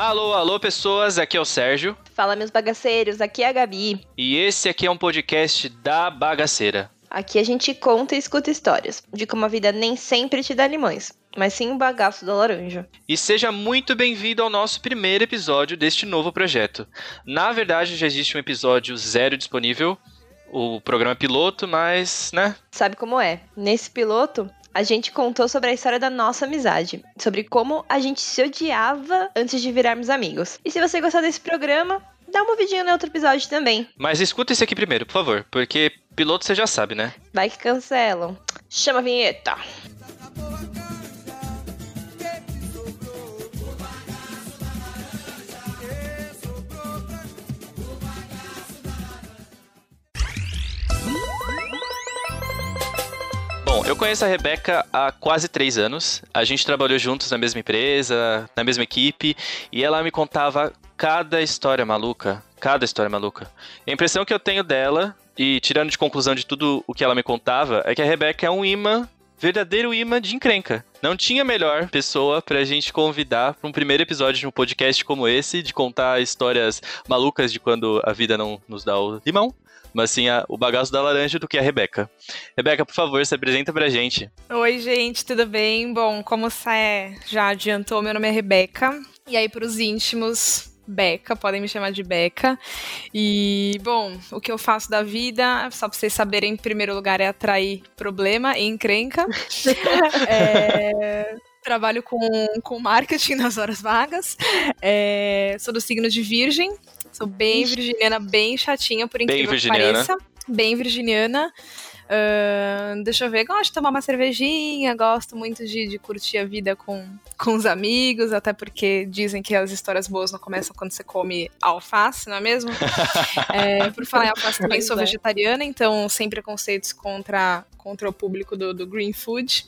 Alô, alô, pessoas, aqui é o Sérgio. Fala, meus bagaceiros, aqui é a Gabi. E esse aqui é um podcast da Bagaceira. Aqui a gente conta e escuta histórias de como a vida nem sempre te dá limões, mas sim o bagaço da laranja. E seja muito bem-vindo ao nosso primeiro episódio deste novo projeto. Na verdade, já existe um episódio zero disponível, o programa piloto, mas, né? Sabe como é? Nesse piloto, a gente contou sobre a história da nossa amizade, sobre como a gente se odiava antes de virarmos amigos. E se você gostar desse programa, dá uma vidinha no outro episódio também. Mas escuta esse aqui primeiro, por favor, porque piloto você já sabe, né? Vai que cancelam. Chama a vinheta. Bom, eu conheço a Rebeca há quase três anos. A gente trabalhou juntos na mesma empresa, na mesma equipe, e ela me contava cada história maluca. Cada história maluca. A impressão que eu tenho dela, e tirando de conclusão de tudo o que ela me contava, é que a Rebeca é um imã, verdadeiro imã de encrenca. Não tinha melhor pessoa pra gente convidar pra um primeiro episódio de um podcast como esse, de contar histórias malucas de quando a vida não nos dá o limão mas sim a, o bagaço da laranja do que a Rebeca. Rebeca, por favor, se apresenta pra gente. Oi, gente, tudo bem? Bom, como você já adiantou, meu nome é Rebeca. E aí, pros íntimos, Beca, podem me chamar de Beca. E, bom, o que eu faço da vida, só pra vocês saberem, em primeiro lugar, é atrair problema e encrenca. é, trabalho com, com marketing nas horas vagas. É, sou do signo de Virgem, Sou bem virginiana, bem chatinha, por incrível que pareça. Bem virginiana. Uh, deixa eu ver, gosto de tomar uma cervejinha, gosto muito de, de, curtir a vida com, com os amigos, até porque dizem que as histórias boas não começam quando você come alface, não é mesmo? é, por falar em alface, também sou é. vegetariana, então sem preconceitos contra, contra o público do, do Green Food.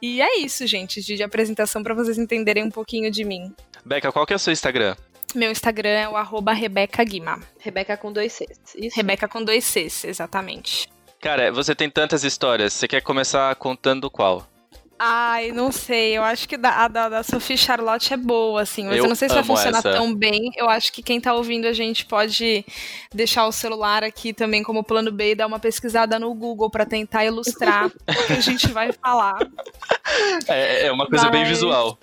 E é isso, gente, de, de apresentação para vocês entenderem um pouquinho de mim. Beca, qual que é o seu Instagram? Meu Instagram é o arroba Rebeca Guima. Rebeca com dois Cs. Isso. Rebeca com dois Cs, exatamente. Cara, você tem tantas histórias. Você quer começar contando qual? Ai, não sei. Eu acho que da, a da, da Sophie Charlotte é boa, assim. Mas eu, eu não sei se vai funcionar essa. tão bem. Eu acho que quem tá ouvindo a gente pode deixar o celular aqui também como plano B e dar uma pesquisada no Google para tentar ilustrar o que a gente vai falar. É, é uma coisa mas... bem visual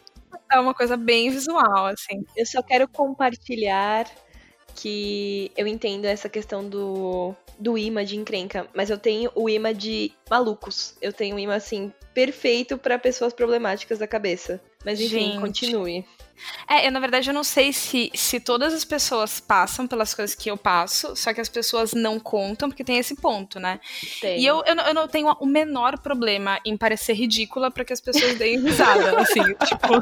é uma coisa bem visual, assim. Eu só quero compartilhar que eu entendo essa questão do, do imã de encrenca, mas eu tenho o imã de malucos. Eu tenho um imã, assim, perfeito para pessoas problemáticas da cabeça. Mas enfim, Gente. continue. É, eu na verdade eu não sei se, se todas as pessoas passam pelas coisas que eu passo, só que as pessoas não contam, porque tem esse ponto, né? Tem. E eu, eu, eu não tenho o menor problema em parecer ridícula para que as pessoas deem risada, assim, tipo...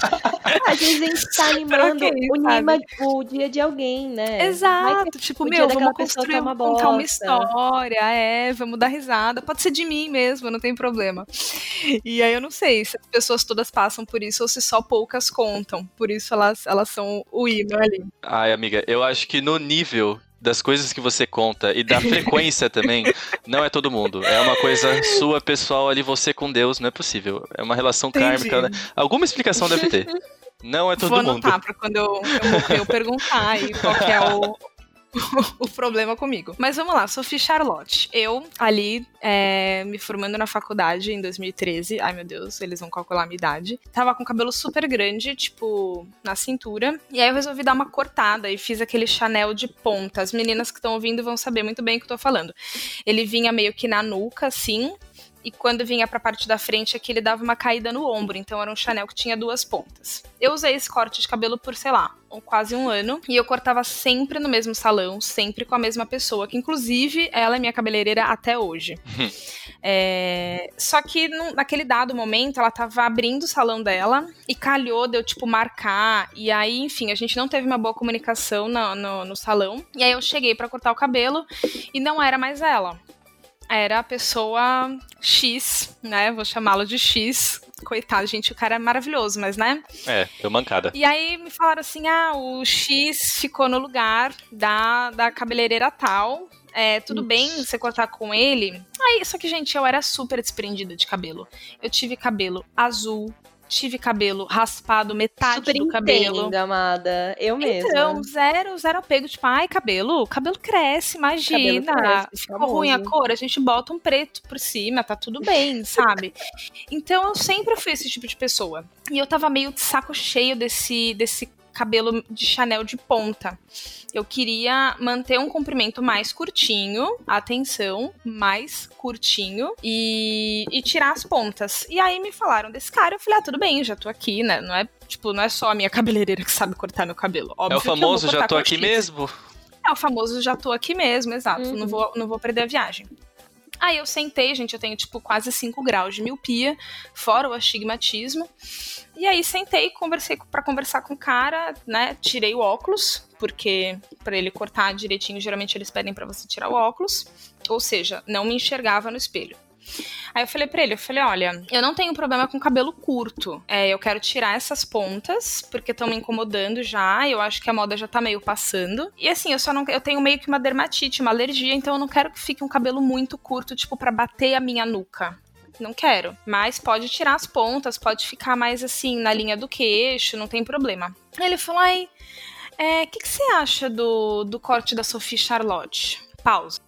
Vezes a gente tá animando o, nima, o dia de alguém, né? Exato, tipo, meu, vamos construir, uma contar uma história, é, vamos dar risada, pode ser de mim mesmo, não tem problema. E aí eu não sei se as pessoas todas passam por isso ou se só poucas contam, por isso elas, elas são o imã ali. Ai, amiga, eu acho que no nível das coisas que você conta e da frequência também, não é todo mundo. É uma coisa sua, pessoal, ali, você com Deus, não é possível. É uma relação Entendi. kármica. Né? Alguma explicação deve ter. Não é todo Vou mundo. Vou anotar pra quando eu, eu, eu perguntar aí qual é o, o problema comigo. Mas vamos lá, Sophie Charlotte. Eu, ali, é, me formando na faculdade em 2013. Ai, meu Deus, eles vão calcular a minha idade. Tava com cabelo super grande, tipo, na cintura. E aí eu resolvi dar uma cortada e fiz aquele Chanel de ponta. As meninas que estão ouvindo vão saber muito bem o que eu tô falando. Ele vinha meio que na nuca, assim, e quando vinha para a parte da frente aqui ele dava uma caída no ombro, então era um Chanel que tinha duas pontas. Eu usei esse corte de cabelo por, sei lá, quase um ano, e eu cortava sempre no mesmo salão, sempre com a mesma pessoa, que inclusive ela é minha cabeleireira até hoje. é, só que no, naquele dado momento ela tava abrindo o salão dela e calhou de eu, tipo, marcar, e aí, enfim, a gente não teve uma boa comunicação no, no, no salão, e aí eu cheguei para cortar o cabelo e não era mais ela era a pessoa X, né? Vou chamá-lo de X. Coitado, gente, o cara é maravilhoso, mas né? É, deu mancada. E aí me falaram assim: ah, o X ficou no lugar da, da cabeleireira tal. É, tudo bem você cortar com ele? Aí, só que, gente, eu era super desprendida de cabelo. Eu tive cabelo azul, tive cabelo raspado, metade Super do cabelo. entendo, amada. Eu mesma. Então, zero, zero apego, tipo, ai, cabelo, cabelo cresce, imagina. Cabelo cresce, Ficou ruim a cor, a gente bota um preto por cima, tá tudo bem, sabe? Então eu sempre fui esse tipo de pessoa. E eu tava meio de saco cheio desse, desse cabelo de Chanel de ponta. Eu queria manter um comprimento mais curtinho, atenção, mais curtinho e, e tirar as pontas. E aí me falaram desse cara, eu falei, ah, tudo bem, já tô aqui, né? Não é, tipo, não é só a minha cabeleireira que sabe cortar meu cabelo. Óbvio É o que eu vou famoso, já tô aqui mesmo. É o famoso já tô aqui mesmo, exato. Uhum. Não, vou, não vou perder a viagem. Aí eu sentei, gente, eu tenho tipo quase 5 graus de miopia, fora o astigmatismo. E aí sentei, conversei para conversar com o cara, né? Tirei o óculos, porque para ele cortar direitinho, geralmente eles pedem para você tirar o óculos, ou seja, não me enxergava no espelho. Aí eu falei pra ele, eu falei, olha, eu não tenho problema com cabelo curto. É, eu quero tirar essas pontas, porque estão me incomodando já. Eu acho que a moda já tá meio passando. E assim, eu só não. Eu tenho meio que uma dermatite, uma alergia, então eu não quero que fique um cabelo muito curto, tipo, pra bater a minha nuca. Não quero. Mas pode tirar as pontas, pode ficar mais assim, na linha do queixo, não tem problema. Aí ele falou, ai. O que, que você acha do, do corte da Sophie Charlotte? Pausa.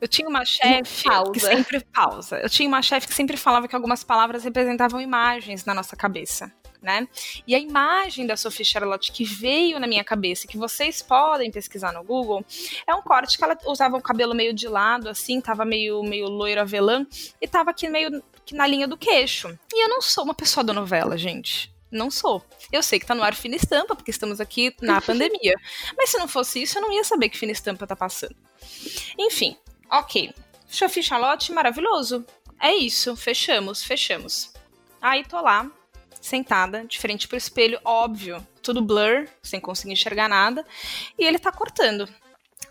Eu tinha uma chefe que sempre pausa. Eu tinha uma chefe que sempre falava que algumas palavras representavam imagens na nossa cabeça, né? E a imagem da Sophie Charlotte que veio na minha cabeça, que vocês podem pesquisar no Google, é um corte que ela usava o cabelo meio de lado, assim, tava meio meio loiro avelã e tava aqui meio que na linha do queixo. E eu não sou uma pessoa da novela, gente. Não sou. Eu sei que tá no ar fina estampa, porque estamos aqui na pandemia. Mas se não fosse isso, eu não ia saber que fina estampa tá passando. Enfim, ok. Sophie Charlotte, maravilhoso. É isso, fechamos, fechamos. Aí tô lá, sentada, de frente pro espelho, óbvio, tudo blur, sem conseguir enxergar nada. E ele tá cortando.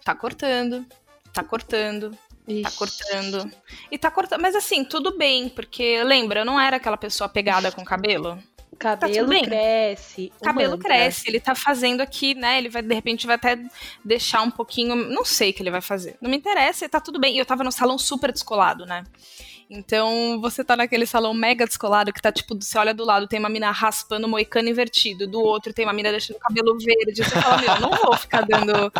Tá cortando, tá cortando, tá cortando. E tá cortando. Mas assim, tudo bem, porque lembra, eu não era aquela pessoa pegada com cabelo. Cabelo bem. cresce. o Cabelo mantra. cresce, ele tá fazendo aqui, né? Ele vai, de repente, vai até deixar um pouquinho. Não sei o que ele vai fazer. Não me interessa, tá tudo bem. E eu tava no salão super descolado, né? Então, você tá naquele salão mega descolado que tá, tipo, você olha do lado, tem uma mina raspando moicano invertido, do outro tem uma mina deixando o cabelo verde. Você fala, meu, não vou ficar dando,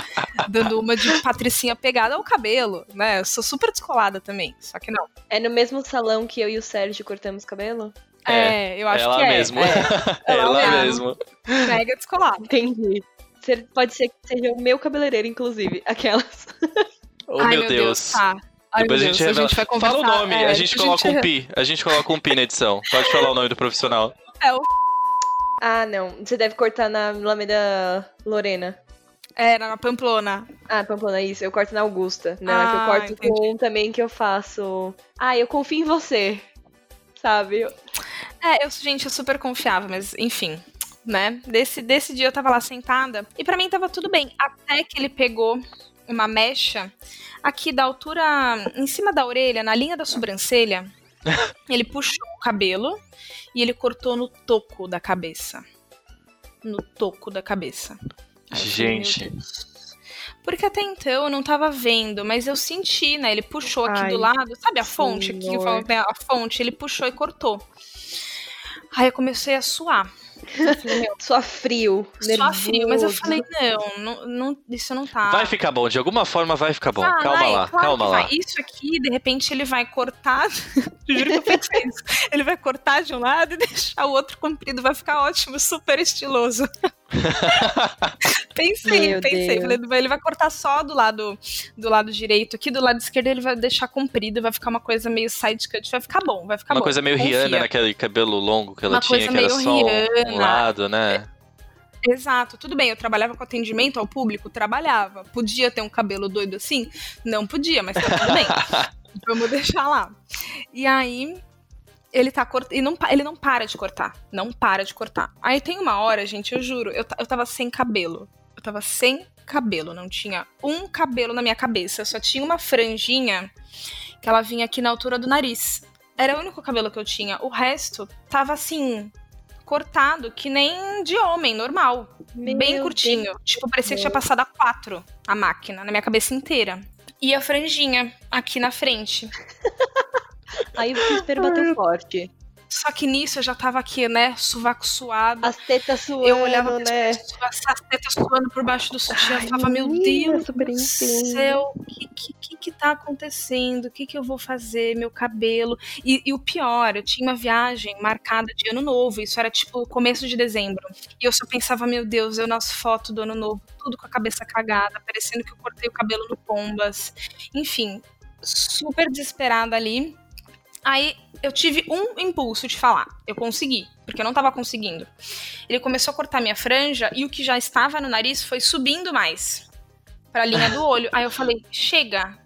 dando uma de patricinha pegada ao cabelo, né? Eu sou super descolada também, só que não. É no mesmo salão que eu e o Sérgio cortamos cabelo? É, eu acho Ela que é. mesmo. É, Ela mesmo. mesmo. mega descolado. Entendi. Pode ser que seja o meu cabeleireiro, inclusive. Aquelas. Oh, Ai, meu Deus. Tá. Ai, Depois a gente Deus, revela. vai conversar. Fala o nome, é, a gente coloca um pi. A gente coloca um pi na edição. Pode falar o nome do profissional. É, o Ah, não. Você deve cortar na Alameda Lorena. É, na Pamplona. Ah, Pamplona, isso. Eu corto na Augusta. Não, é que Ah, eu corto entendi. com um também que eu faço. Ah, eu confio em você. Sabe? É, eu, gente, eu super confiava, mas enfim, né? Desse, desse dia eu tava lá sentada e pra mim tava tudo bem. Até que ele pegou uma mecha aqui da altura, em cima da orelha, na linha da sobrancelha. ele puxou o cabelo e ele cortou no toco da cabeça. No toco da cabeça. Aí Gente. Porque até então eu não tava vendo, mas eu senti, né? Ele puxou aqui Ai, do lado, sabe a fonte? Aqui, falo, né, a fonte, ele puxou e cortou. Aí eu comecei a suar. Meu, Só frio. suar frio. Mas eu nervoso. falei, não, não, não, isso não tá. Vai ficar bom, de alguma forma vai ficar bom. Vai, calma lá, claro calma lá. vai. Isso aqui, de repente, ele vai cortar. Juro que eu pensei isso. Ele vai cortar de um lado e deixar o outro comprido. Vai ficar ótimo, super estiloso. pensei, Meu pensei. Deus. Falei, ele vai cortar só do lado do lado direito. Aqui do lado esquerdo ele vai deixar comprido. Vai ficar uma coisa meio side cut. Vai ficar bom, vai ficar Uma bom. coisa meio confia. Rihanna, naquele cabelo longo que ela Uma tinha, coisa que era só um Né? Exato, tudo bem, eu trabalhava com atendimento ao público, trabalhava. Podia ter um cabelo doido assim? Não podia, mas tá tudo bem. Vamos deixar lá. E aí, ele tá cortando. E não, ele não para de cortar. Não para de cortar. Aí tem uma hora, gente, eu juro, eu, eu tava sem cabelo. Eu tava sem cabelo, não tinha um cabelo na minha cabeça. Eu só tinha uma franjinha que ela vinha aqui na altura do nariz. Era o único cabelo que eu tinha. O resto tava assim, cortado, que nem de homem, normal. Meu bem curtinho. Tipo, parecia que tinha passado a quatro a máquina, na minha cabeça inteira. E a franjinha aqui na frente. Aí o desespero bateu forte. Só que nisso eu já tava aqui, né, sovaco suado. As tetas suando, eu olhava né? as tetas suando por baixo do sutiã. Eu falava, meu Deus do céu, o que, que, que que tá acontecendo? O que que eu vou fazer? Meu cabelo. E, e o pior, eu tinha uma viagem marcada de ano novo. Isso era tipo começo de dezembro. E eu só pensava, meu Deus, eu nas fotos do ano novo, tudo com a cabeça cagada, parecendo que eu cortei o cabelo no Pombas. Enfim, super desesperada ali. Aí eu tive um impulso de falar. Eu consegui, porque eu não tava conseguindo. Ele começou a cortar minha franja e o que já estava no nariz foi subindo mais pra linha do olho. Aí eu falei, chega.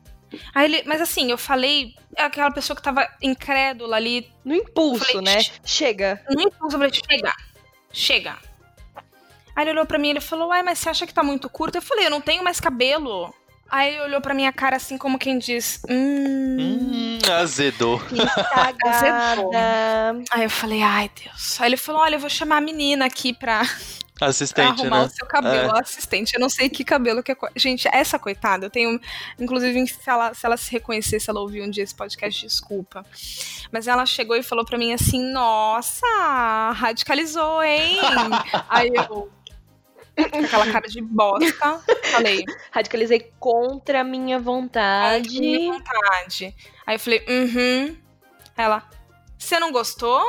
Aí ele, mas assim, eu falei, é aquela pessoa que tava incrédula ali, No impulso, Falei, né? "Sh- Chega. no impulso, eu falei, chega, chega. Aí ele olhou pra mim e ele falou, uai, mas você acha que tá muito curto? Eu falei, eu não tenho mais cabelo. Aí ele olhou pra minha cara assim, como quem diz, hum. Hum, azedou. Que cagada. Aí eu falei, ai Deus. Aí ele falou, olha, eu vou chamar a menina aqui pra, pra Assistente, arrumar né? o seu cabelo, a assistente. Eu não sei que cabelo que é. co- Gente, essa coitada, eu tenho. Inclusive, se ela, se ela se reconhecer, se ela ouvir um dia esse podcast, desculpa. Mas ela chegou e falou pra mim assim: Nossa, radicalizou, hein? Aí eu. Com aquela cara de bosta, falei, Radicalizei contra a minha vontade. minha vontade. Aí eu falei, uhum. Ela, você não gostou?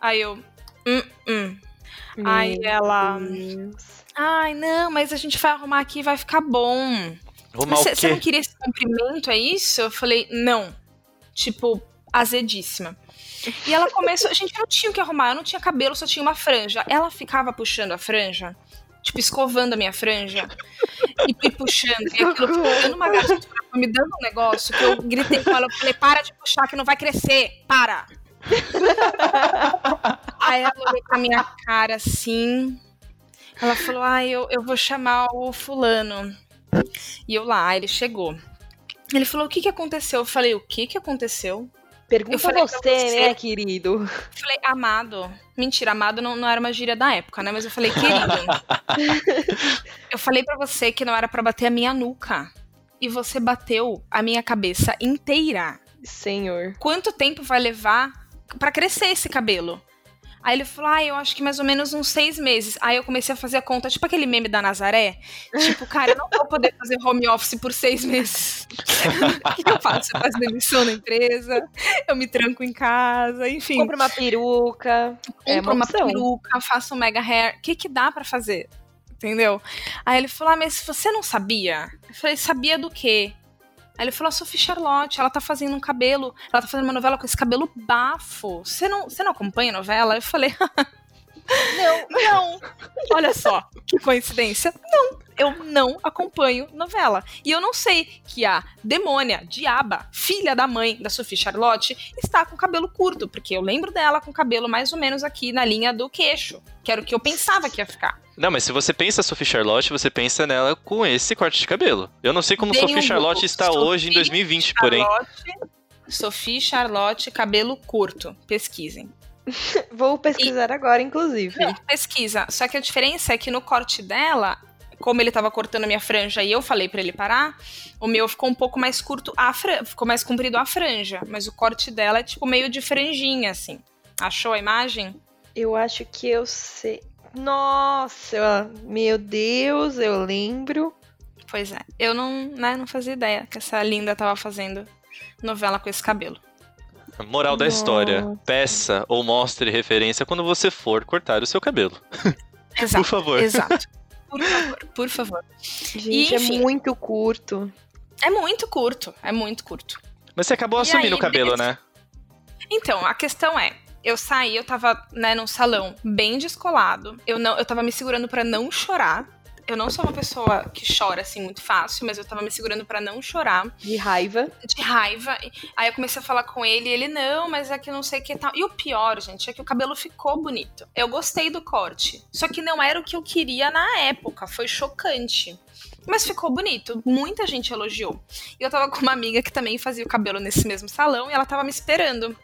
Aí eu, hum, hum. Aí ela, Deus. ai, não, mas a gente vai arrumar aqui e vai ficar bom. Arrumar o Você você não queria esse cumprimento, é isso? Eu falei, não. Tipo, azedíssima. E ela começou. A gente não tinha o que arrumar, eu não tinha cabelo, só tinha uma franja. Ela ficava puxando a franja, tipo, escovando a minha franja. E, e puxando. E aquilo dando uma gastura, me dando um negócio que eu gritei com ela. Eu falei, para de puxar, que não vai crescer. Para! Aí ela olhou pra minha cara assim. Ela falou: Ah, eu, eu vou chamar o fulano. E eu lá, ele chegou. Ele falou: O que que aconteceu? Eu falei: O que que aconteceu? Pergunta Eu falei pra você, você. né, querido? Eu falei: Amado. Mentira, amado não, não era uma gíria da época, né? Mas eu falei: Querido. eu falei pra você que não era pra bater a minha nuca. E você bateu a minha cabeça inteira. Senhor. quanto tempo vai levar pra crescer esse cabelo? Aí ele falou, ah, eu acho que mais ou menos uns seis meses. Aí eu comecei a fazer a conta, tipo aquele meme da Nazaré. Tipo, cara, eu não vou poder fazer home office por seis meses. O que eu faço? Eu faço demissão na empresa, eu me tranco em casa, enfim. Compra uma peruca. é compro uma uma opção. peruca, faço um mega hair. O que que dá pra fazer? Entendeu? Aí ele falou, ah, mas você não sabia? Eu falei, sabia do quê? Aí ele falou, a Sophie Charlotte, ela tá fazendo um cabelo, ela tá fazendo uma novela com esse cabelo bafo. Você não, você não acompanha a novela? Eu falei, não, não. Olha só, que coincidência. Não, eu não acompanho novela. E eu não sei que a demônia, diaba, filha da mãe da Sophie Charlotte, está com cabelo curto, porque eu lembro dela com cabelo mais ou menos aqui na linha do queixo, que era o que eu pensava que ia ficar. Não, mas se você pensa Sophie Charlotte, você pensa nela com esse corte de cabelo. Eu não sei como Dei Sophie um Charlotte está hoje em Sophie 2020, porém. Charlotte, Sophie Charlotte, cabelo curto. Pesquisem. Vou pesquisar agora, inclusive. Não, pesquisa. Só que a diferença é que no corte dela, como ele tava cortando a minha franja e eu falei pra ele parar, o meu ficou um pouco mais curto, a fran... ficou mais comprido a franja. Mas o corte dela é tipo meio de franjinha, assim. Achou a imagem? Eu acho que eu sei. Nossa, eu- meu Deus, eu lembro. Pois é. Eu não, né, não fazia ideia que essa linda tava fazendo novela com esse cabelo. Moral da história: Nossa. peça ou mostre referência quando você for cortar o seu cabelo. Por Exato. favor. Exato. Por favor, por favor. Gente, enfim. é muito curto. É muito curto, é muito curto. Mas você acabou E assumindo aí, o cabelo, beleza. né? Então, a questão é, eu saí, eu tava, né, num salão bem descolado. Eu não, eu tava me segurando pra não chorar. Eu não sou uma pessoa que chora assim muito fácil, mas eu tava me segurando pra não chorar, De raiva. de raiva. Aí eu comecei a falar com ele, e ele não, mas é que não sei o que tal. E o pior, gente, é que o cabelo ficou bonito. Eu gostei do corte, só que não era o que eu queria na época, foi chocante. Mas ficou bonito, muita gente elogiou. E eu tava com uma amiga que também fazia o cabelo nesse mesmo salão e ela tava me esperando.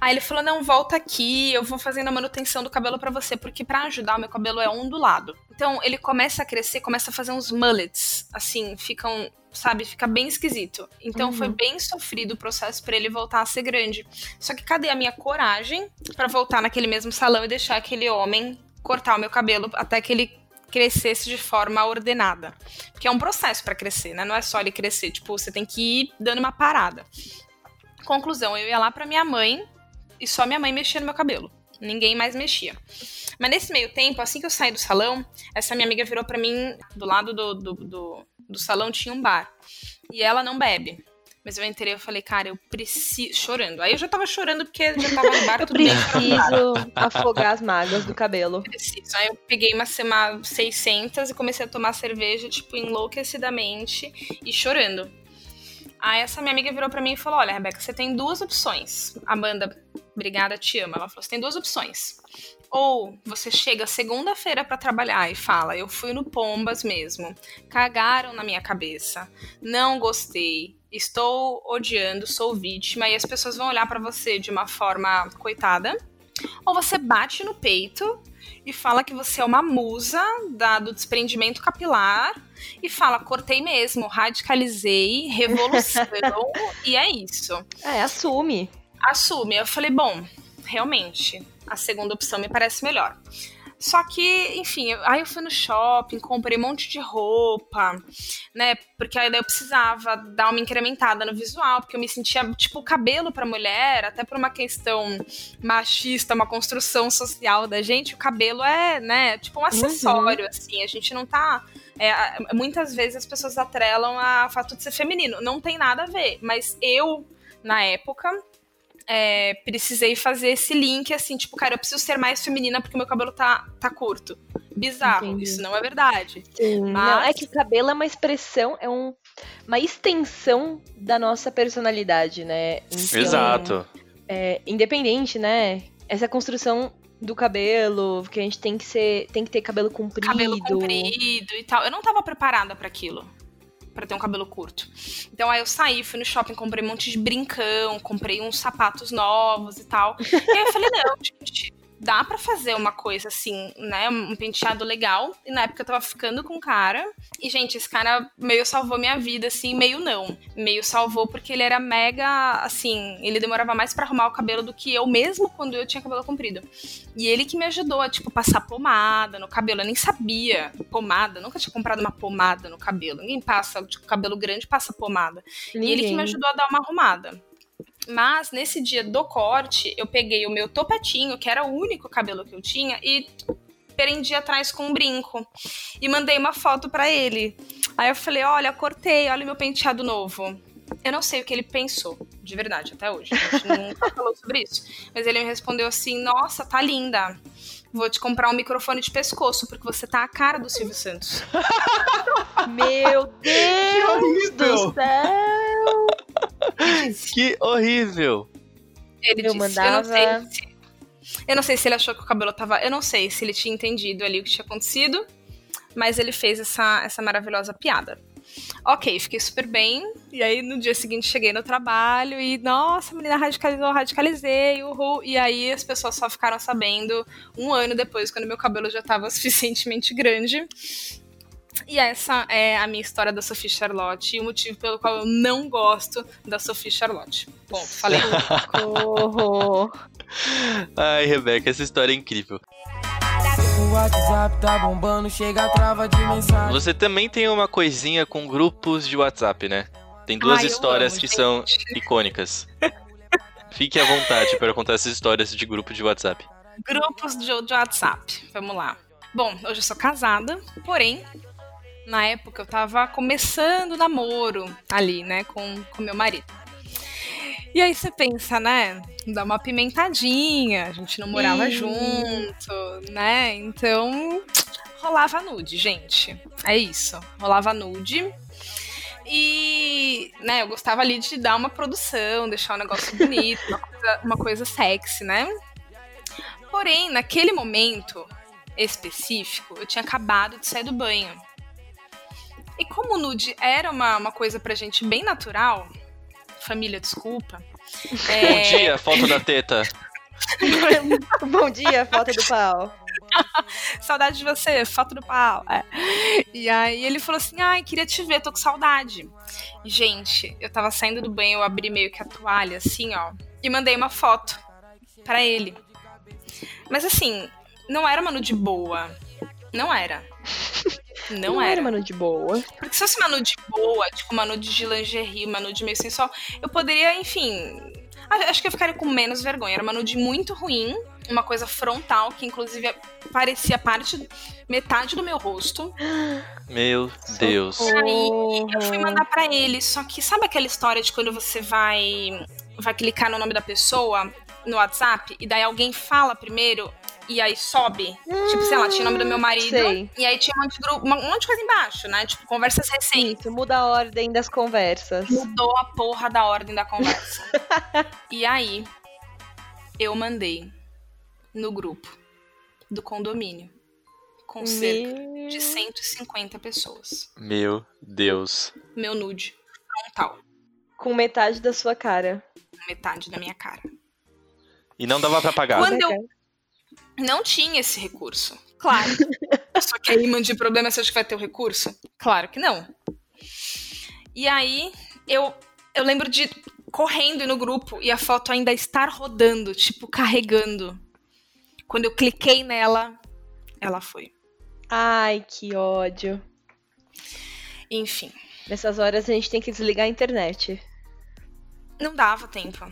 Aí ele falou: "Não, volta aqui, eu vou fazendo a manutenção do cabelo pra você, porque pra ajudar o meu cabelo é ondulado. Então ele começa a crescer, começa a fazer uns mullets, assim, ficam, sabe, fica bem esquisito. Então Uhum. foi bem sofrido o processo pra ele voltar a ser grande. Só que cadê a minha coragem pra voltar naquele mesmo salão e deixar aquele homem cortar o meu cabelo até que ele crescesse de forma ordenada? Porque é um processo pra crescer, né? Não é só ele crescer, tipo, você tem que ir dando uma parada. Conclusão, eu ia lá pra minha mãe e só minha mãe mexia no meu cabelo. Ninguém mais mexia. Mas nesse meio tempo, assim que eu saí do salão, essa minha amiga virou pra mim, do lado do, do, do, do salão tinha um bar. E ela não bebe. Mas eu entrei e falei, cara, eu preciso. Chorando. Aí eu já tava chorando porque já tava no bar, Eu tudo bem. preciso afogar as mágoas do cabelo. Preciso. Aí eu peguei uma, uma 600 e comecei a tomar cerveja, tipo, enlouquecidamente e chorando. Aí essa minha amiga virou pra mim e falou: Olha, Rebeca, você tem duas opções. Amanda, obrigada, te amo. Ela falou: Você tem duas opções. Ou você chega segunda-feira pra trabalhar e fala: Eu fui no Pombas mesmo. Cagaram na minha cabeça. Não gostei. Estou odiando, sou vítima. E as pessoas vão olhar pra você de uma forma coitada. Ou você bate no peito e fala que você é uma musa da- do desprendimento capilar e fala, cortei mesmo, radicalizei, revolução, e é isso. É, assume. Assume. Eu falei, bom, realmente, a segunda opção me parece melhor. Só que, enfim, aí eu fui no shopping, comprei um monte de roupa, né? Porque aí eu precisava dar uma incrementada no visual, porque eu me sentia, tipo, o cabelo pra mulher, até por uma questão machista, uma construção social da gente, o cabelo é, né, tipo um acessório, assim, a gente não tá. é, muitas vezes as pessoas atrelam a fato de ser feminino. Não tem nada a ver, mas eu, na época, é, precisei fazer esse link, assim, tipo, cara, eu preciso ser mais feminina porque meu cabelo tá, tá curto. Bizarro, Entendi. isso não é verdade. Sim. Não, Mas- é que o cabelo é uma expressão, é um, uma extensão da nossa personalidade, né? Então, Exato. é, independente, né? Essa construção do cabelo, que a gente tem que ser, tem que ter cabelo comprido. Cabelo comprido e tal. Eu não tava preparada pra aquilo. Pra ter um cabelo curto. Então aí eu saí, fui no shopping, comprei um monte de brincão, comprei uns sapatos novos e tal. E aí eu falei, não, gente, dá pra fazer uma coisa assim, né? Um penteado legal. E na época eu tava ficando com um cara. E, gente, esse cara meio salvou minha vida, assim, meio não. Meio salvou porque ele era mega, assim, ele demorava mais pra arrumar o cabelo do que eu mesmo quando eu tinha cabelo comprido. E ele que me ajudou a, tipo, passar pomada no cabelo. Eu nem sabia pomada, nunca tinha comprado uma pomada no cabelo. Ninguém passa, tipo, cabelo grande passa pomada. E ele que Ninguém. me ajudou a dar uma arrumada. Mas nesse dia do corte, eu peguei o meu topetinho, que era o único cabelo que eu tinha, e prendi atrás com um brinco. E mandei uma foto pra ele. Aí eu falei: Olha, cortei, olha o meu penteado novo. Eu não sei o que ele pensou, de verdade, até hoje. A gente nunca falou sobre isso. Mas ele me respondeu assim: Nossa, tá linda. Vou te comprar um microfone de pescoço, porque você tá a cara do Silvio Santos. Meu Deus horrível! do céu! Que horrível. Ele Eu disse, mandava- eu não sei se. Eu não sei se ele achou que o cabelo tava. Eu não sei se ele tinha entendido ali o que tinha acontecido. Mas ele fez essa, essa maravilhosa piada. Ok, fiquei super bem. E aí no dia seguinte cheguei no trabalho e, nossa, a menina radicalizou, radicalizei, uhul. E aí as pessoas só ficaram sabendo um ano depois, quando meu cabelo já tava suficientemente grande. E essa é a minha história da Sophie Charlotte e o motivo pelo qual eu não gosto da Sophie Charlotte. Ponto, falei. Ai, Rebeca, essa história é incrível. O WhatsApp tá bombando, chega a trava de mensagem. Você também tem uma coisinha com grupos de WhatsApp, né? Tem duas Ai, histórias amo, que gente. são icônicas. Fique à vontade para contar essas histórias de grupo de WhatsApp. Grupos de, de WhatsApp. Vamos lá. Bom, hoje eu sou casada, porém, na época eu tava começando o namoro ali, né, com, com meu marido. E aí você pensa, né? Dá uma pimentadinha, a gente não morava Ih. junto, né? Então, rolava nude, gente. É isso. Rolava nude. E, né, eu gostava ali de dar uma produção, deixar um negócio bonito, uma coisa, uma coisa sexy, né? Porém, naquele momento específico, eu tinha acabado de sair do banho. E como o nude era uma, uma coisa pra gente bem natural, família, desculpa. Bom é, dia, foto da teta. Bom dia, foto do pau. saudade de você, foto do pau. É. E aí ele falou assim: ai, queria te ver, tô com saudade. Gente, eu tava saindo do banho, eu abri meio que a toalha, assim, ó, e mandei uma foto para ele. Mas assim, não era uma nude boa. Não era. Não, Não era. era mano de boa. Porque se fosse uma nude boa, tipo uma nude de lingerie, uma nude meio sensual, eu poderia, enfim. Acho que eu ficaria com menos vergonha. Era uma nude muito ruim, uma coisa frontal, que inclusive parecia parte, metade do meu rosto. Meu Deus. Aí eu fui mandar pra ele, só que sabe aquela história de quando você vai vai clicar no nome da pessoa no WhatsApp e daí alguém fala primeiro e aí sobe? tipo, sei lá, tinha o nome do meu marido sei. e aí tinha um monte de, grupo, um monte de coisa embaixo, né? Tipo, conversas recentes. Isso, muda a ordem das conversas. Mudou a porra da ordem da conversa. e aí eu mandei no grupo do condomínio com cerca Meu... de 150 pessoas. Meu Deus. Meu nude frontal. Com metade da sua cara. metade da minha cara. E não dava pra pagar. Quando eu não tinha esse recurso, claro. Só que aí, imã de problema, você acha que vai ter o recurso? Claro que não. E aí, eu, eu lembro de correndo no grupo e a foto ainda estar rodando, tipo, carregando. Quando eu cliquei nela, ela foi. Ai, que ódio. Enfim, Nessas horas a gente tem que desligar a internet. não dava tempo.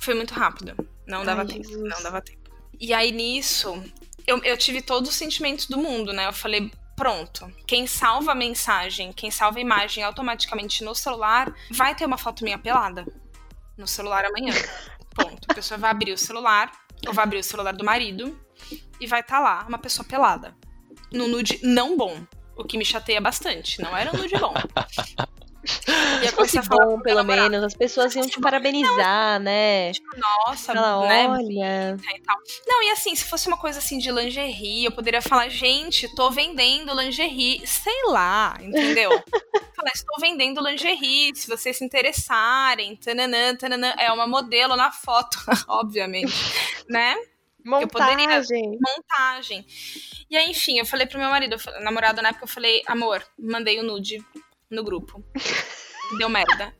Foi muito rápido. Não dava Ai, tempo. Jesus. Não dava tempo. E aí nisso, eu, eu tive todos os sentimentos do mundo, né? Eu falei, pronto. Quem salva a mensagem, quem salva a imagem automaticamente no celular, vai ter uma foto minha pelada no celular amanhã. Ponto. A pessoa vai abrir o celular, ou vai abrir o celular do marido, e vai estar lá uma pessoa pelada. No nude não bom. O que me chateia bastante. Não era um nude bom. Se fosse a falar bom, com meu pelo namorado, menos, as pessoas iam te bom, parabenizar, né? Nossa, Falar, né? olha. e tal. Não, e assim, se fosse uma coisa assim de lingerie, eu poderia falar, gente, tô vendendo lingerie, sei lá, entendeu? falar, estou vendendo lingerie, se vocês se interessarem, tananã, tananã, é uma modelo na foto, obviamente, né? Eu poderia- Montagem. Montagem. E aí, enfim, eu falei pro meu marido, namorado na época, eu falei, amor, mandei o nude no grupo. Deu merda.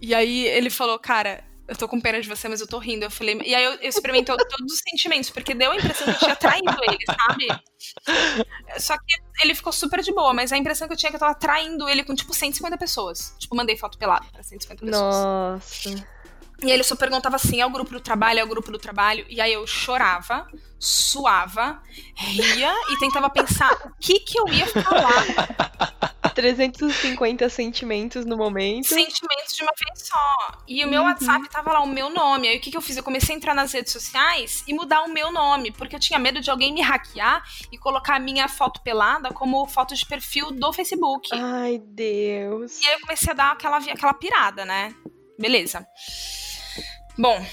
E aí ele falou, cara, eu tô com pena de você, mas eu tô rindo. Eu falei, e aí eu, eu experimentou todos os sentimentos, porque deu a impressão que eu tinha traído ele, sabe? Só que ele ficou super de boa, mas a impressão que eu tinha é que eu tava traindo ele com, tipo, 150 pessoas. Tipo, mandei foto pelada pra 150 pessoas. Nossa. E aí ele só perguntava assim, é o grupo do trabalho, é o grupo do trabalho. E aí eu chorava, suava, ria e tentava pensar o que que eu ia falar. 350 sentimentos no momento. Sentimentos de uma vez só. E o meu Uhum. WhatsApp tava lá, o meu nome. Aí o que que eu fiz? Eu comecei a entrar nas redes sociais e mudar o meu nome, porque eu tinha medo de alguém me hackear e colocar a minha foto pelada como foto de perfil do Facebook. Ai, Deus. E aí eu comecei a dar aquela, aquela pirada, né? Beleza. Bom,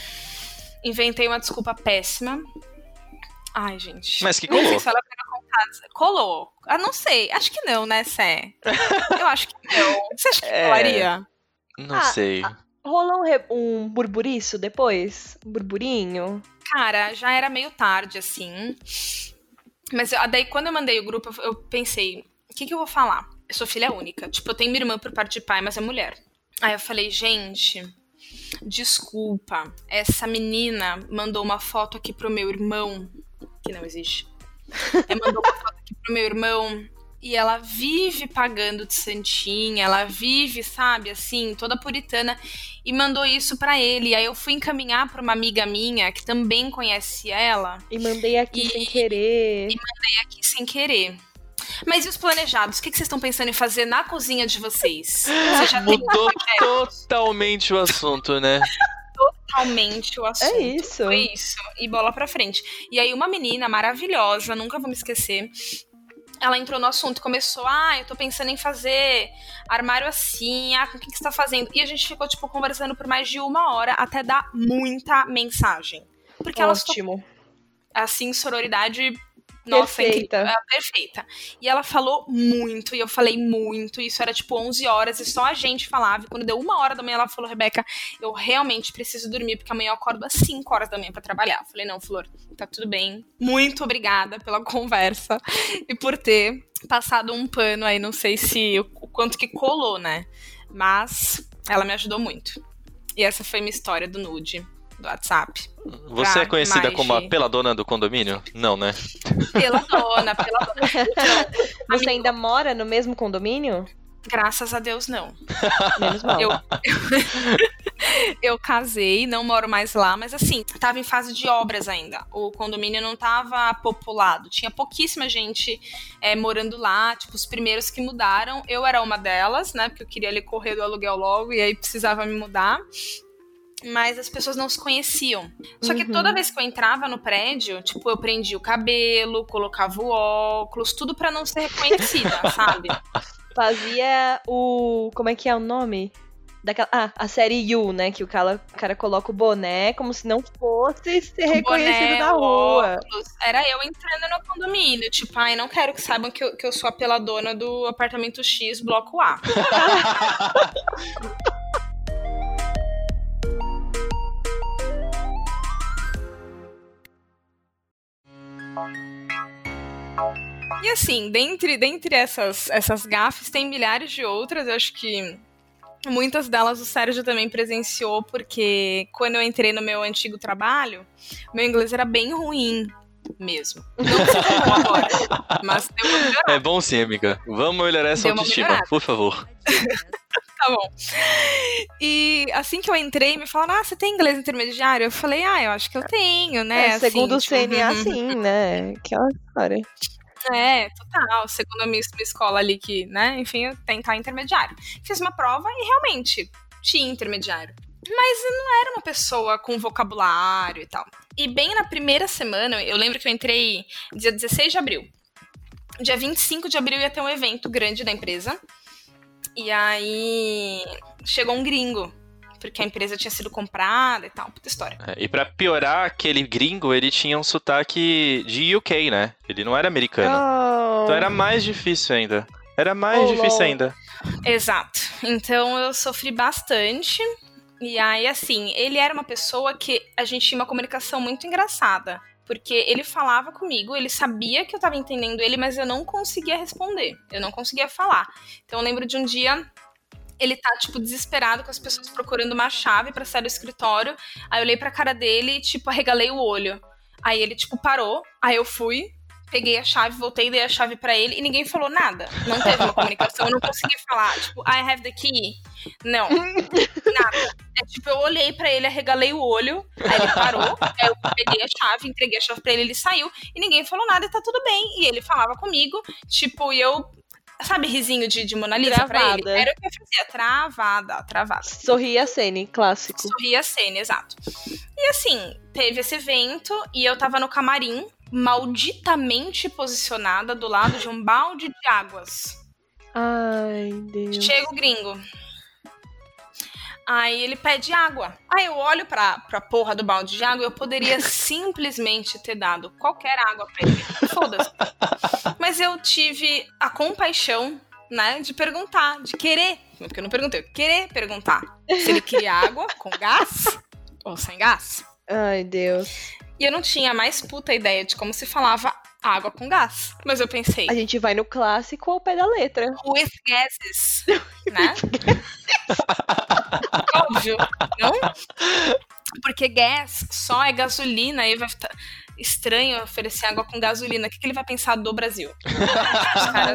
inventei uma desculpa péssima. Ai, gente. Mas que Não sei colou. se ela Colou. Ah, não sei. Acho que não, né, Sé? Eu acho que não. Você acha que É. colaria? Não Ah, sei. Rolou um, re- um burburiço depois? Um burburinho? Cara, já era meio tarde, assim. Mas eu- daí, quando eu mandei o grupo, eu, eu pensei, o que, que eu vou falar? Eu sou filha única. Tipo, eu tenho minha irmã por parte de pai, mas é mulher. Aí eu falei, gente, desculpa. Essa menina mandou uma foto aqui pro meu irmão, que não existe. É, mandou uma foto aqui pro meu irmão. E ela vive pagando de santinha, ela vive, sabe, assim, toda puritana e mandou isso pra ele. E aí eu fui encaminhar pra uma amiga minha que também conhece ela, E mandei aqui E- sem querer. aqui sem querer. Mas e os planejados? O que que vocês estão pensando em fazer na cozinha de vocês? Você já tem Mudou totalmente o assunto, né? Totalmente o assunto. É isso. Foi isso. E bola pra frente. E aí uma menina maravilhosa, nunca vou me esquecer. Ela entrou no assunto e começou, ah, eu tô pensando em fazer armário assim, ah, com o que, que você tá fazendo? E a gente ficou, tipo, conversando por mais de uma hora até dar muita mensagem. Porque elas Ótimo. assim, sororidade Nossa, é Perfeita. incrível. É perfeita. E ela falou muito, e eu falei muito. Isso era tipo 11 horas, e só a gente falava. E quando deu uma hora da manhã, ela falou: Rebeca, eu realmente preciso dormir, porque amanhã eu acordo às 5 horas da manhã pra trabalhar. Eu falei: Não, Flor, tá tudo bem. Muito obrigada pela conversa e por ter passado um pano aí. Não sei se o quanto que colou, né? Mas ela me ajudou muito. E essa foi minha história do nude do WhatsApp. Você é conhecida como a de- peladona do condomínio? Não, né? Pela dona, pela dona. Você ainda mora no mesmo condomínio? graças a Deus, não. Menos mal. Eu, eu casei, não moro mais lá, mas assim, tava em fase de obras ainda. O condomínio não tava populado. Tinha pouquíssima gente é, morando lá, tipo, os primeiros que mudaram. Eu era uma delas, né? Porque eu queria ali correr do aluguel logo e aí precisava me mudar. Mas as pessoas não se conheciam. Só que Uhum. toda vez que eu entrava no prédio, tipo, eu prendia o cabelo, colocava o óculos, tudo pra não ser reconhecida, sabe? Fazia o. Como é que é o nome? Daquela, ah, a série You, né? Que o cara, o cara coloca o boné como se não fosse ser reconhecido boné, na rua. óculos. Era eu entrando no condomínio. Tipo, ai, não quero que saibam que eu, que eu sou a peladona do apartamento X, bloco A. E assim, dentre, dentre essas, essas gafes, tem milhares de outras. Eu acho que muitas delas o Sérgio também presenciou, porque quando eu entrei no meu antigo trabalho, meu inglês era bem ruim mesmo. Não sei como agora, mas deu uma melhorada. É bom sim, amiga. Vamos melhorar essa autoestima, melhorada. por favor. Tá bom. E assim que eu entrei, me falaram: Ah, você tem inglês intermediário? Eu falei: Ah, eu acho que eu tenho, né? É, Assim, segundo o tipo, CNA, uhum. sim, né? Aquela história. É, total. Segundo a minha, minha escola ali, que, né, enfim, eu tentar intermediário. Fiz uma prova e realmente tinha intermediário. Mas eu não era uma pessoa com vocabulário e tal. E bem na primeira semana, eu lembro que eu entrei dia 16 de abril. Dia 25 de abril ia ter um evento grande da empresa. E aí chegou um gringo. Porque a empresa tinha sido comprada e tal, puta história. É, e pra piorar, aquele gringo, ele tinha um sotaque de UK, né? Ele não era americano. Oh. Então era mais difícil ainda. Era mais Oh, difícil lol. ainda. Exato. Então eu sofri bastante. E aí, assim, ele era uma pessoa que a gente tinha uma comunicação muito engraçada. Porque ele falava comigo, ele sabia que eu tava entendendo ele, mas eu não conseguia responder. Eu não conseguia falar. Então eu lembro de um dia. Ele tá, tipo, desesperado com as pessoas procurando uma chave pra sair do escritório. Aí eu olhei pra cara dele e, tipo, arregalei o olho. Aí ele, tipo, parou. Aí eu fui, peguei a chave, voltei, dei a chave pra ele e ninguém falou nada. Não teve uma comunicação, eu não consegui falar, tipo, I have the key. Não, nada. É tipo, eu olhei pra ele, arregalei o olho, aí ele parou, aí eu peguei a chave, entreguei a chave pra ele, ele saiu e ninguém falou nada e tá tudo bem. E ele falava comigo, tipo, e eu. Sabe, risinho de, de Mona Lisa pra ele? Travada. Era o que eu fazia, travada, travada. Sorria a Sene, clássico. Sorria a cena, exato. E assim, teve esse evento e eu tava no camarim, malditamente posicionada do lado de um balde de águas. Ai, Deus. Chega o gringo. Aí ele pede água. Aí eu olho pra, pra porra do balde de água e eu poderia simplesmente ter dado qualquer água pra ele. Foda-se. Mas eu tive a compaixão, né, de perguntar, de querer. Porque eu não perguntei, eu querer perguntar se ele queria água com gás ou sem gás. Ai, Deus. E eu não tinha a mais puta ideia de como se falava água com gás. Mas eu pensei, A gente vai no clássico ao pé da letra. with gases, né? Óbvio, não? Porque gas só é gasolina e vai ficar estranho oferecer água com gasolina. O que, que ele vai pensar do Brasil?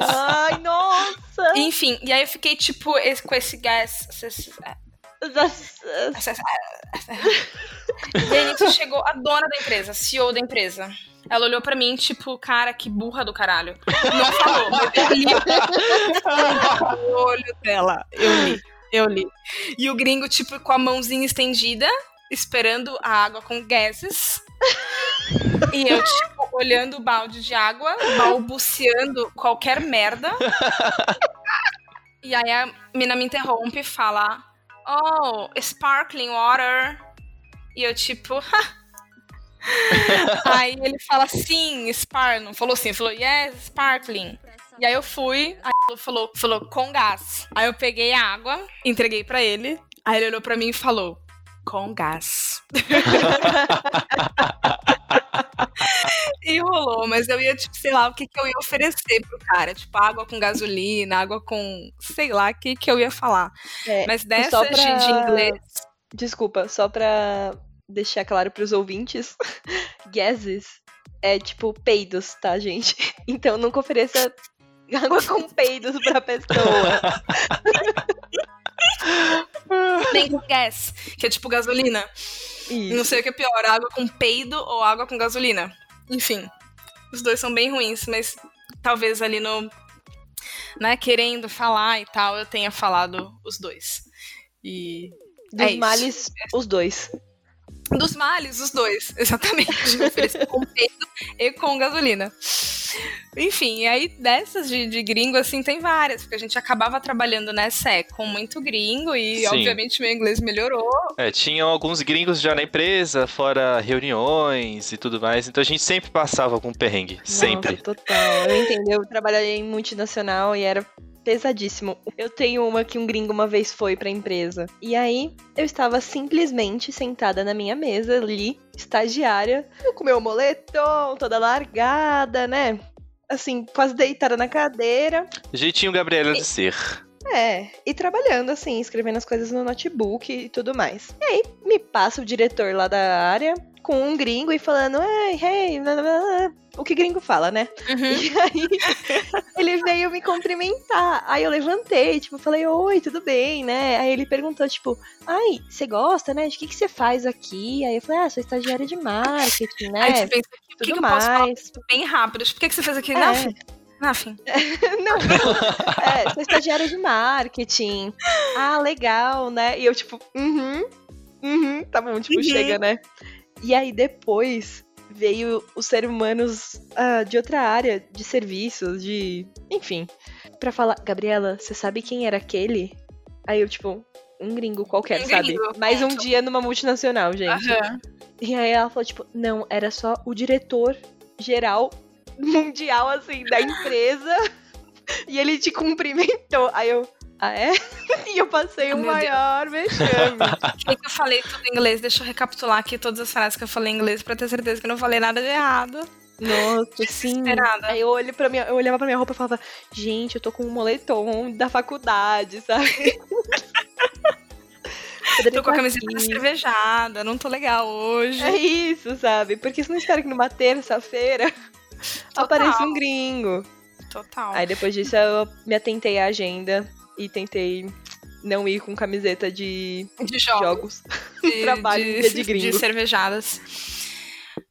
Ai, nossa. Enfim, e aí eu fiquei tipo esse- com esse gás. esse- E nisso chegou a dona da empresa, a CEO da empresa. Ela olhou pra mim, tipo, cara, que burra do caralho. Não falou, mas eu li o olho dela. Eu li, eu li. E o gringo, tipo, com a mãozinha estendida, esperando a água com gases. E eu, tipo, olhando o balde de água, balbuciando qualquer merda. E aí a mina me interrompe e fala: Oh, sparkling water. E eu, tipo, aí ele fala sim, sparkling. Falou assim, falou, yes, sparkling. E aí eu fui, aí ele falou, falou com gás. Aí eu peguei a água, entreguei para ele. Aí ele olhou para mim e falou, com gás. e rolou, mas eu ia, tipo, sei lá, o que, que eu ia oferecer pro cara. Tipo, água com gasolina, água com. sei lá, o que, que eu ia falar. É, mas dessas pra... de, de inglês. Desculpa, só pra deixar claro pros ouvintes, gases é tipo peidos, tá, gente? Então nunca ofereça água com peidos pra pessoa. Nem com gas, que é tipo gasolina. Isso. Não sei o que é pior, água com peido ou água com gasolina. Enfim, os dois são bem ruins, mas talvez ali no. Né, querendo falar e tal, eu tenha falado os dois. E. Dos é males, os dois. Dos males, os dois, exatamente. com peito e com gasolina. Enfim, e aí dessas de, de gringo, assim, tem várias, porque a gente acabava trabalhando nessa né, com muito gringo e, Sim. obviamente, meu inglês melhorou. É, tinham alguns gringos já na empresa, fora reuniões e tudo mais, então a gente sempre passava algum perrengue, Nossa, sempre. Total, eu entendo, eu trabalhei em multinacional e era pesadíssimo. Eu tenho uma que um gringo uma vez foi pra empresa. E aí, eu estava simplesmente sentada na minha mesa ali, estagiária, com meu moletom, toda largada, né? Assim, quase deitada na cadeira. Jeitinho Gabriela de ser. É, e trabalhando assim, escrevendo as coisas no notebook e tudo mais. E aí, me passa o diretor lá da área com um gringo e falando, hey, hey, blá, blá, blá o que gringo fala, né? Uhum. E aí ele veio me cumprimentar. Aí eu levantei, tipo, falei, oi, tudo bem, né? Aí ele perguntou, tipo, ai, você gosta, né? De que, que você faz aqui? Aí eu falei, ah, sou estagiária de marketing, né? Aí você pensa, tudo que, que mais. Eu posso falar bem rápido. Por que, que você fez aqui? É. Nothing. Nothing. não, é, sou estagiária de marketing. Ah, legal, né? E eu, tipo, uhum, uhum, tá bom, tipo, uhum. chega, né? E aí depois veio os seres humanos uh, de outra área, de serviços, de. Enfim. para falar, Gabriela, você sabe quem era aquele? Aí eu, tipo, um gringo qualquer, um sabe? Gringo, Mais um dia numa multinacional, gente. Uhum. E aí ela falou, tipo, não, era só o diretor geral mundial, assim, da empresa. e ele te cumprimentou. Aí eu. Ah, é? e eu passei o maior vexame. O que eu falei tudo em inglês? Deixa eu recapitular aqui todas as frases que eu falei em inglês pra ter certeza que eu não falei nada de errado. Nossa, sim. Aí eu, olhei pra minha, eu olhava pra minha roupa e falava, gente, eu tô com um moletom da faculdade, sabe? tô com a camiseta cervejada, não tô legal hoje. É isso, sabe? Porque você não espera que numa terça-feira apareça um gringo. Total. Aí depois disso eu me atentei à agenda e tentei não ir com camiseta de, de jogos, jogos. De, trabalho de, de gringo. De cervejadas.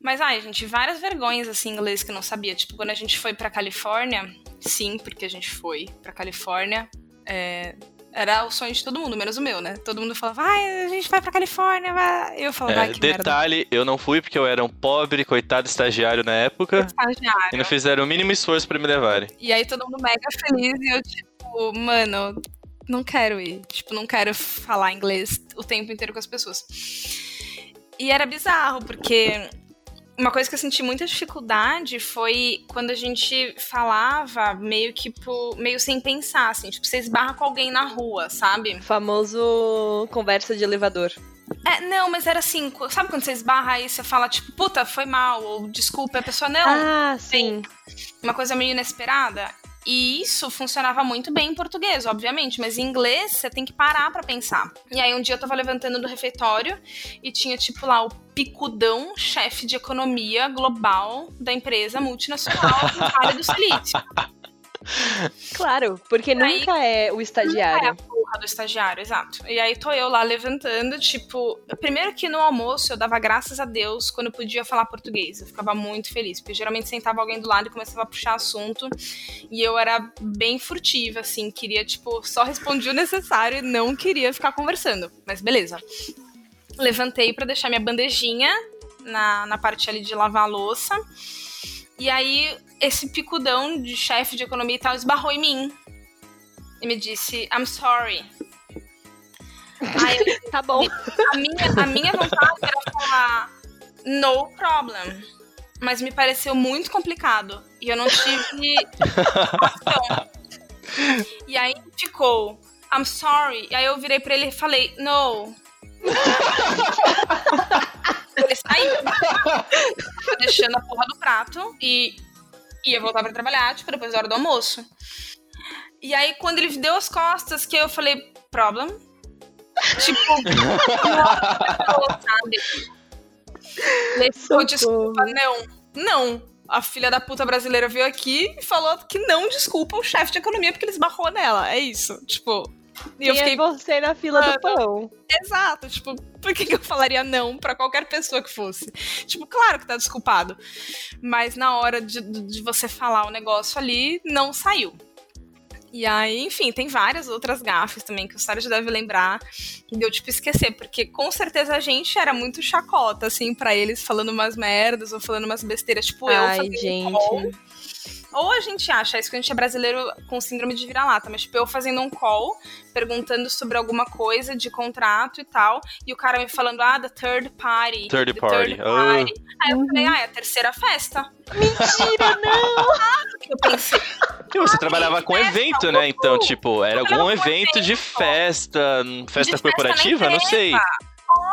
Mas, ai, gente, várias vergonhas, assim, em inglês que eu não sabia. Tipo, quando a gente foi pra Califórnia, sim, porque a gente foi pra Califórnia, é, era o sonho de todo mundo, menos o meu, né? Todo mundo falava, vai, a gente vai pra Califórnia, vai. Eu falava, é, que Detalhe, merda. eu não fui porque eu era um pobre, coitado estagiário na época. Estagiário. E não fizeram o mínimo esforço pra me levarem. E aí todo mundo mega feliz e eu, tipo, mano, não quero ir. Tipo, não quero falar inglês o tempo inteiro com as pessoas. E era bizarro, porque uma coisa que eu senti muita dificuldade foi quando a gente falava meio que meio sem pensar, assim, tipo, você esbarra com alguém na rua, sabe? Famoso conversa de elevador. É, não, mas era assim, sabe quando você esbarra e você fala, tipo, puta, foi mal, ou desculpa, a pessoa não. Ah, sim. Uma coisa meio inesperada. E isso funcionava muito bem em português, obviamente, mas em inglês você tem que parar para pensar. E aí um dia eu tava levantando do refeitório e tinha tipo lá o picudão chefe de economia global da empresa multinacional do Vale do Silício. Claro, porque aí, nunca é o estagiário. Nunca é a porra do estagiário, exato. E aí tô eu lá levantando, tipo, primeiro que no almoço eu dava graças a Deus quando eu podia falar português. Eu ficava muito feliz, porque geralmente sentava alguém do lado e começava a puxar assunto. E eu era bem furtiva, assim, queria, tipo, só respondia o necessário e não queria ficar conversando. Mas beleza. Levantei para deixar minha bandejinha na, na parte ali de lavar a louça. E aí, esse picudão de chefe de economia e tal esbarrou em mim. E me disse, I'm sorry. Aí, tá bom. A minha, a minha vontade era falar, no problem. Mas me pareceu muito complicado. E eu não tive ação. E aí ficou, I'm sorry. E aí eu virei pra ele e falei, no. ele saiu. Deixando a porra do prato e ia voltar pra trabalhar, tipo, depois da hora do almoço. E aí, quando ele deu as costas, que eu falei, problem? Tipo, sabe? Ele ficou, desculpa, não. Não. A filha da puta brasileira veio aqui e falou que não desculpa o chefe de economia porque ele esbarrou nela. É isso. Tipo. E eu fiquei. É você na fila do pão. Exato. Tipo, por que, que eu falaria não para qualquer pessoa que fosse? Tipo, claro que tá desculpado. Mas na hora de, de você falar o negócio ali, não saiu. E aí, enfim, tem várias outras gafes também que o Sérgio deve lembrar e deu tipo esquecer, porque com certeza a gente era muito chacota, assim, para eles falando umas merdas ou falando umas besteiras, tipo Ai, eu fazendo gente. call ou a gente acha isso que a gente é brasileiro com síndrome de vira-lata, mas tipo, eu fazendo um call, perguntando sobre alguma coisa de contrato e tal, e o cara me falando, ah, the third party. Third party. Third party. Oh. Aí eu falei, ah, é a terceira festa. Mentira, não! Que eu pensei. E você ah, trabalhava com festa, evento, né? Então, tipo, era algum evento, evento de festa, festa de corporativa? Festa não sei.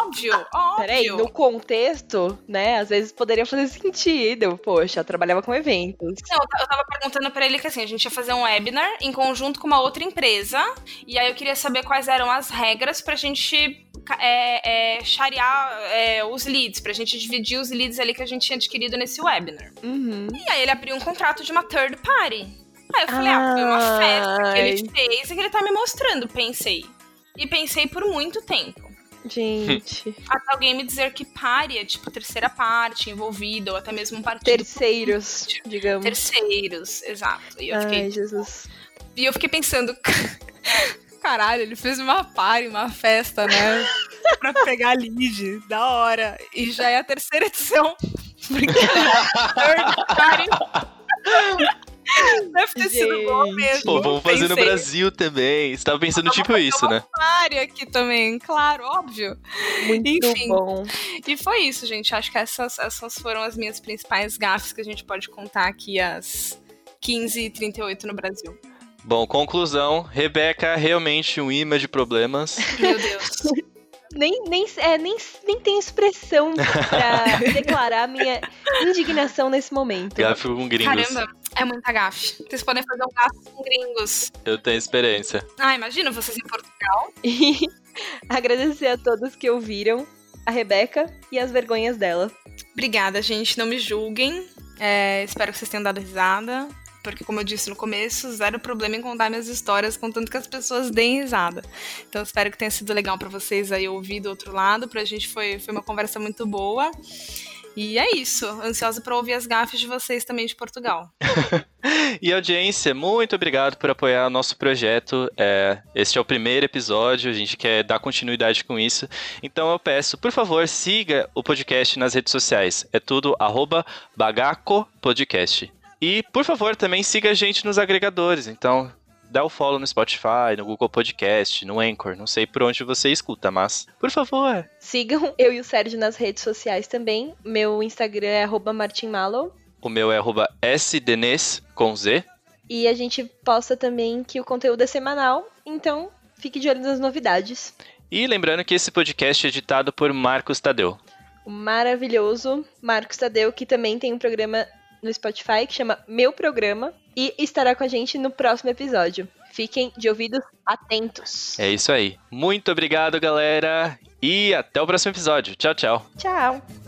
Óbvio, óbvio. Peraí, no contexto, né? Às vezes poderia fazer sentido. Poxa, trabalhava com eventos. Não, eu tava perguntando pra ele que assim, a gente ia fazer um webinar em conjunto com uma outra empresa. E aí eu queria saber quais eram as regras pra gente é, é, charear é, os leads, pra gente dividir os leads ali que a gente tinha adquirido nesse webinar. Uhum. E aí ele abriu um contrato de uma third party. Aí eu falei, ah, foi uma festa que ele fez e que ele tá me mostrando, pensei. E pensei por muito tempo. Gente. Até alguém me dizer que pare é tipo terceira parte envolvida, ou até mesmo um partido. Terceiros, político. digamos. Terceiros, exato. E eu Ai, fiquei. Jesus. E eu fiquei pensando. Caralho, ele fez uma party, uma festa, né? pra pegar a lead. Da hora. E já é a terceira edição. Porque Deve ter Gente. sido bom mesmo. Pô, vamos fazer Pensei. no Brasil também. Você tava pensando tipo isso, né? área aqui também, claro, óbvio. Muito Enfim, bom. E foi isso, gente. Acho que essas, essas foram as minhas principais gafes que a gente pode contar aqui às 15h38 no Brasil. Bom, conclusão, Rebeca realmente um imã de problemas. Meu Deus. nem, nem, é, nem, nem tem expressão pra declarar minha indignação nesse momento. Gafe com gringos. Caramba, é muita gafe. Vocês podem fazer um gafe com gringos. Eu tenho experiência. Ah, imagina vocês em Portugal. E agradecer a todos que ouviram, a Rebeca e as vergonhas dela. Obrigada, gente. Não me julguem. É, espero que vocês tenham dado risada porque como eu disse no começo, zero problema em contar minhas histórias, contanto que as pessoas deem risada. Então espero que tenha sido legal para vocês aí ouvir do outro lado, pra gente foi, foi uma conversa muito boa. E é isso, ansiosa para ouvir as gafes de vocês também de Portugal. e audiência, muito obrigado por apoiar o nosso projeto. É, este é o primeiro episódio, a gente quer dar continuidade com isso. Então eu peço, por favor, siga o podcast nas redes sociais. É tudo arroba bagacopodcast. E, por favor, também siga a gente nos agregadores. Então, dá o follow no Spotify, no Google Podcast, no Anchor. Não sei por onde você escuta, mas, por favor. Sigam eu e o Sérgio nas redes sociais também. Meu Instagram é martinmallow. O meu é sdenes, com Z. E a gente posta também que o conteúdo é semanal, então fique de olho nas novidades. E lembrando que esse podcast é editado por Marcos Tadeu. O maravilhoso Marcos Tadeu, que também tem um programa no Spotify que chama Meu Programa e estará com a gente no próximo episódio. Fiquem de ouvidos atentos. É isso aí. Muito obrigado, galera, e até o próximo episódio. Tchau, tchau. Tchau.